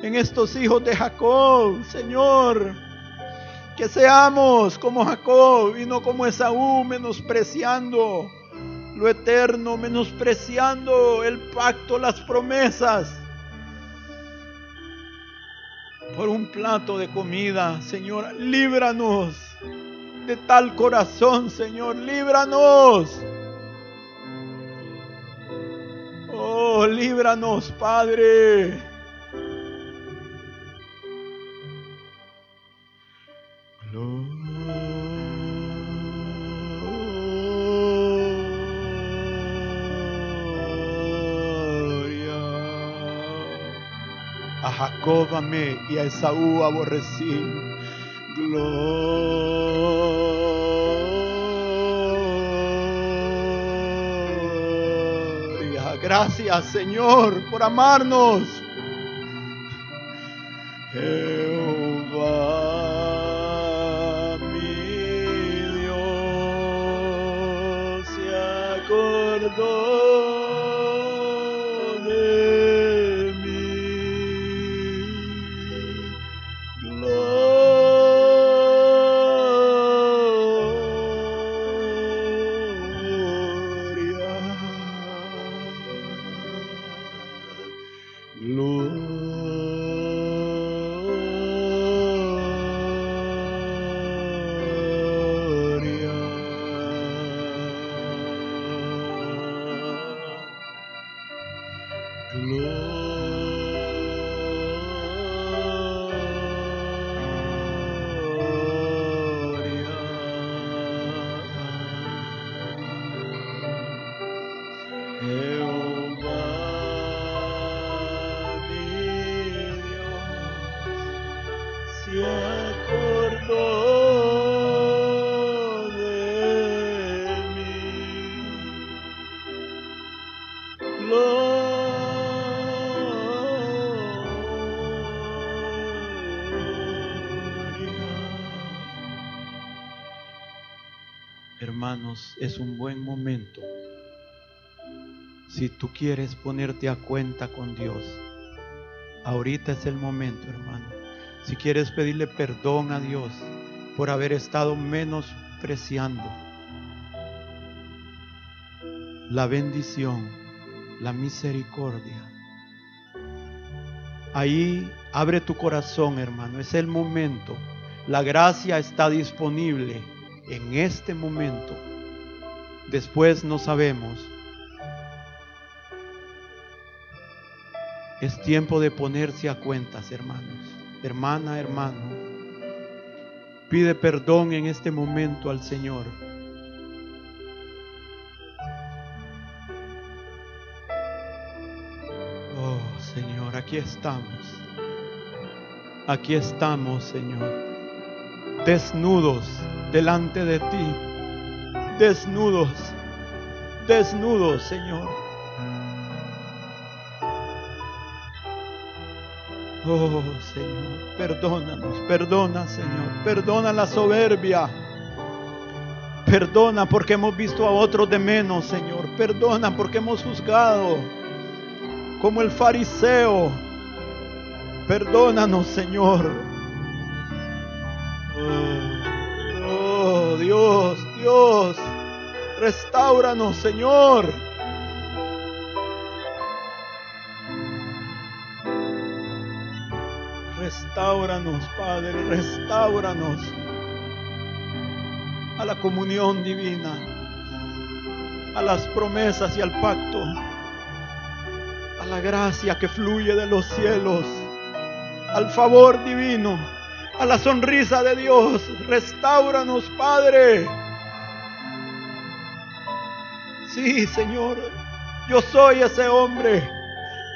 en estos hijos de Jacob, Señor. Que seamos como Jacob y no como Esaú, menospreciando lo eterno, menospreciando el pacto, las promesas. Por un plato de comida, Señor, líbranos de tal corazón, Señor, líbranos. Oh, líbranos, Padre. Jacob amé y a Esaú aborrecí. Gloria. Gracias Señor por amarnos. Jehová mi. Es un buen momento. Si tú quieres ponerte a cuenta con Dios, ahorita es el momento, hermano. Si quieres pedirle perdón a Dios por haber estado menospreciando la bendición, la misericordia. Ahí abre tu corazón, hermano. Es el momento. La gracia está disponible en este momento. Después no sabemos. Es tiempo de ponerse a cuentas, hermanos. Hermana, hermano. Pide perdón en este momento al Señor. Oh Señor, aquí estamos. Aquí estamos, Señor. Desnudos delante de ti. Desnudos. Desnudos, Señor. Oh Señor, perdónanos, perdona Señor, perdona la soberbia. Perdona porque hemos visto a otros de menos, Señor. Perdona porque hemos juzgado como el fariseo. Perdónanos, Señor. Dios, restauranos, Señor. Restauranos, Padre, restauranos a la comunión divina, a las promesas y al pacto, a la gracia que fluye de los cielos, al favor divino, a la sonrisa de Dios. Restauranos, Padre. Sí, Señor, yo soy ese hombre.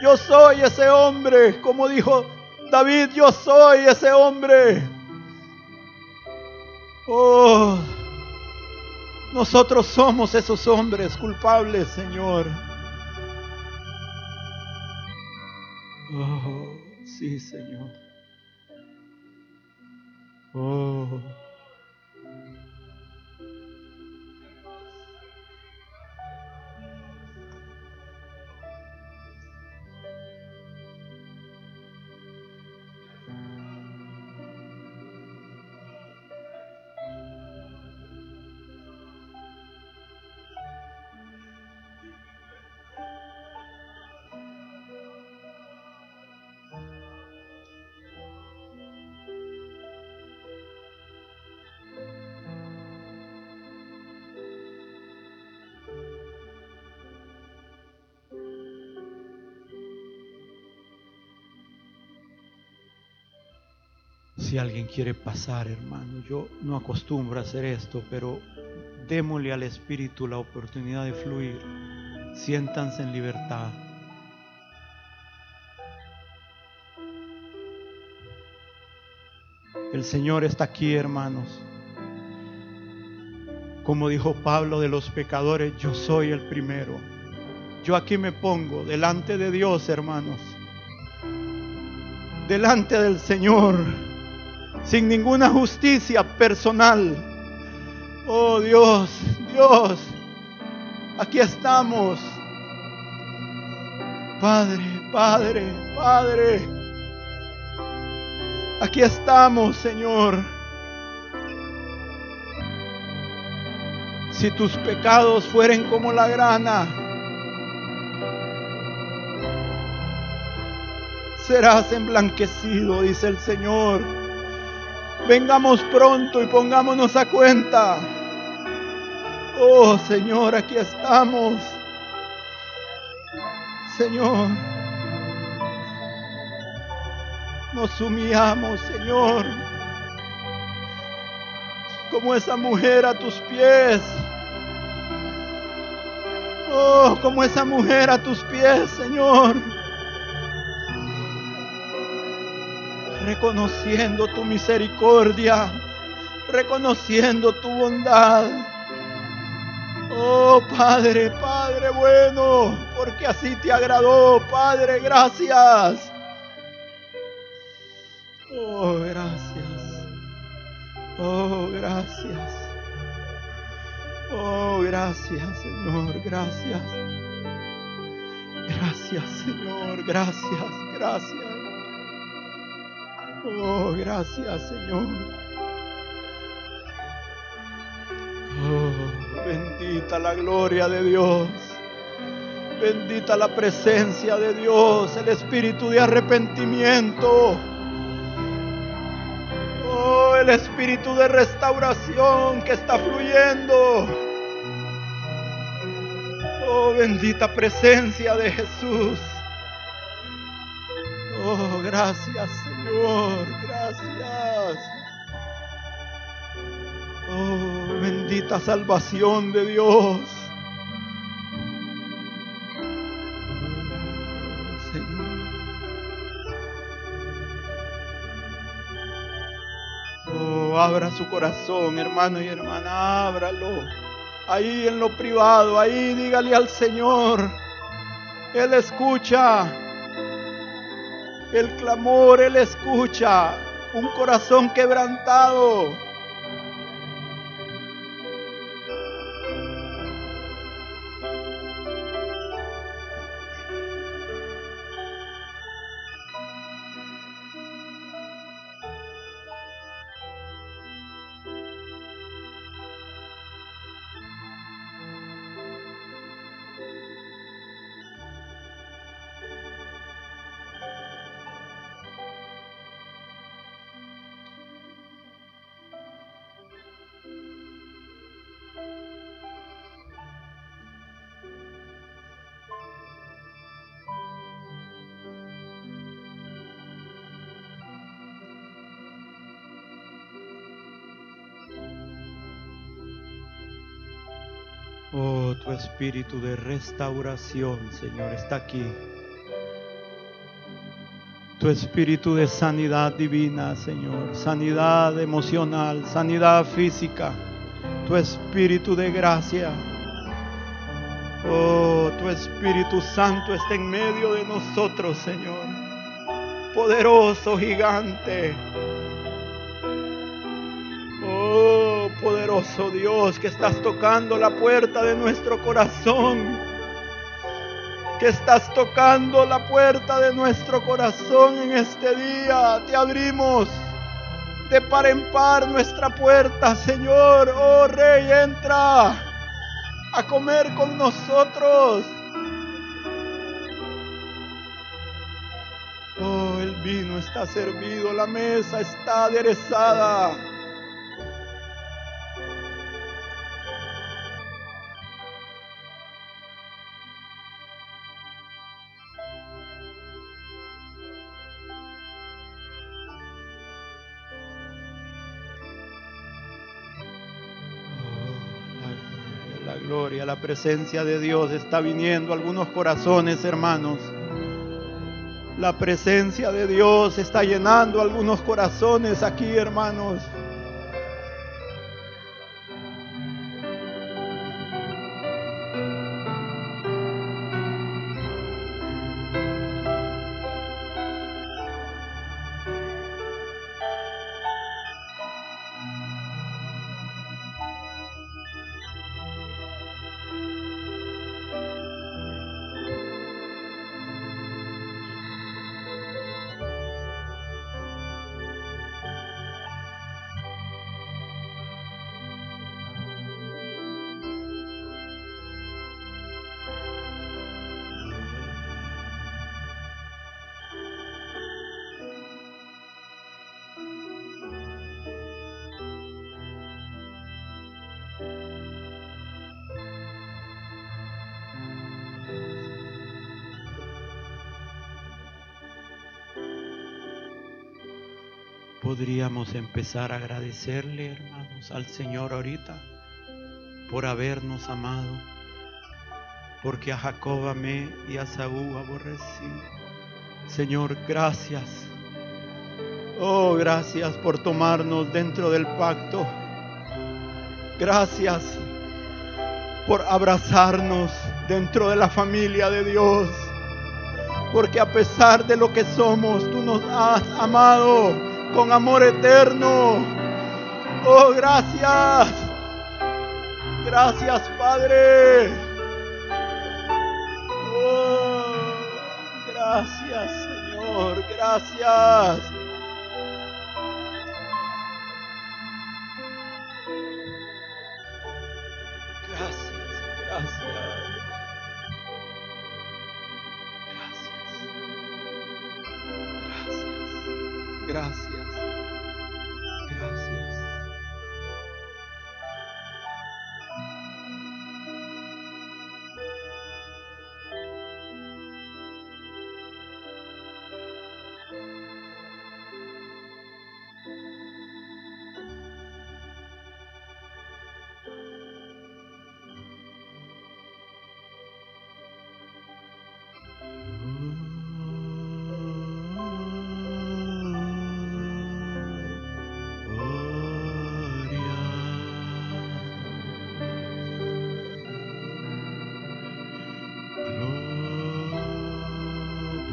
Yo soy ese hombre, como dijo David, yo soy ese hombre. Oh, nosotros somos esos hombres culpables, Señor. Oh, sí, Señor. Oh. Si alguien quiere pasar, hermano, yo no acostumbro a hacer esto, pero démosle al Espíritu la oportunidad de fluir. Siéntanse en libertad. El Señor está aquí, hermanos. Como dijo Pablo de los pecadores, yo soy el primero. Yo aquí me pongo delante de Dios, hermanos. Delante del Señor sin ninguna justicia personal. Oh Dios, Dios, aquí estamos. Padre, Padre, Padre, aquí estamos, Señor. Si tus pecados fueren como la grana, serás emblanquecido, dice el Señor. Vengamos pronto y pongámonos a cuenta. Oh Señor, aquí estamos. Señor, nos humillamos, Señor, como esa mujer a tus pies. Oh, como esa mujer a tus pies, Señor. Reconociendo tu misericordia, reconociendo tu bondad. Oh Padre, Padre bueno, porque así te agradó, Padre, gracias. Oh, gracias. Oh, gracias. Oh, gracias, Señor, gracias. Gracias, Señor, gracias, gracias. Oh, gracias, Señor. Oh, bendita la gloria de Dios. Bendita la presencia de Dios, el espíritu de arrepentimiento. Oh, el espíritu de restauración que está fluyendo. Oh, bendita presencia de Jesús. Oh, gracias Señor, gracias. Oh, bendita salvación de Dios. Señor. Oh, abra su corazón, hermano y hermana, ábralo. Ahí en lo privado, ahí dígale al Señor. Él escucha el clamor, Él escucha un corazón quebrantado. Tu espíritu de restauración, Señor, está aquí. Tu espíritu de sanidad divina, Señor. Sanidad emocional, sanidad física. Tu espíritu de gracia. Oh, tu Espíritu Santo está en medio de nosotros, Señor. Poderoso gigante. Poderoso Dios, que estás tocando la puerta de nuestro corazón. Que estás tocando la puerta de nuestro corazón en este día. Te abrimos de par en par nuestra puerta, Señor. Oh Rey, entra a comer con nosotros. Oh, el vino está servido, la mesa está aderezada. La presencia de Dios está viniendo a algunos corazones, hermanos. La presencia de Dios está llenando algunos corazones aquí, hermanos. Podríamos empezar a agradecerle, hermanos, al Señor ahorita por habernos amado, porque a Jacob amé y a Saúl aborrecí. Señor, gracias. Oh, gracias por tomarnos dentro del pacto. Gracias. por abrazarnos dentro de la familia de Dios. Porque a pesar de lo que somos, tú nos has amado con amor eterno. Oh, gracias. Gracias, Padre. Oh, gracias, Señor. Gracias.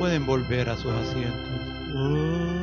Pueden volver a sus asientos.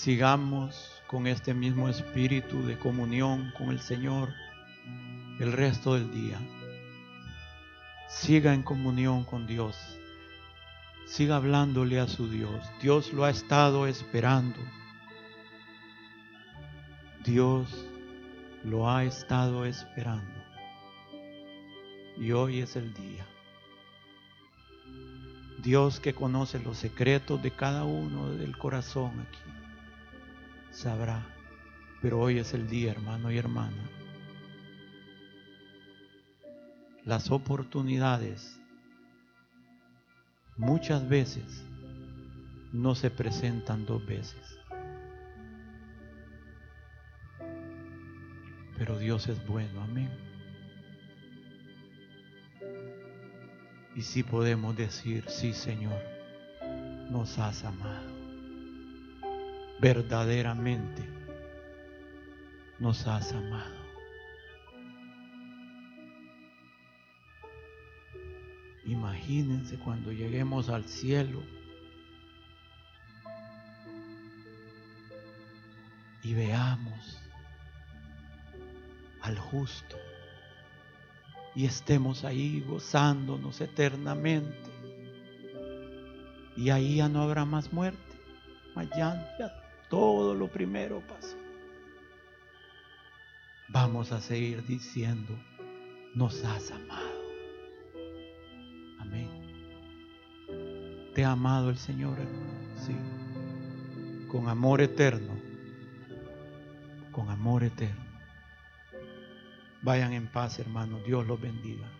Sigamos con este mismo espíritu de comunión con el Señor el resto del día. Siga en comunión con Dios. Siga hablándole a su Dios. Dios lo ha estado esperando. Dios lo ha estado esperando. Y hoy es el día. Dios que conoce los secretos de cada uno del corazón aquí sabrá. Pero hoy es el día, hermano y hermana. Las oportunidades muchas veces no se presentan dos veces. Pero Dios es bueno, amén. Y si podemos decir, sí Señor, nos has amado verdaderamente nos has amado. Imagínense cuando lleguemos al cielo y veamos al justo y estemos ahí gozándonos eternamente. Y ahí ya no habrá más muerte, mañana ya todo lo primero pasó. Vamos a seguir diciendo, nos has amado. Amén. Te ha amado el Señor, Sí. Con amor eterno. Con amor eterno. Vayan en paz, hermanos. Dios los bendiga.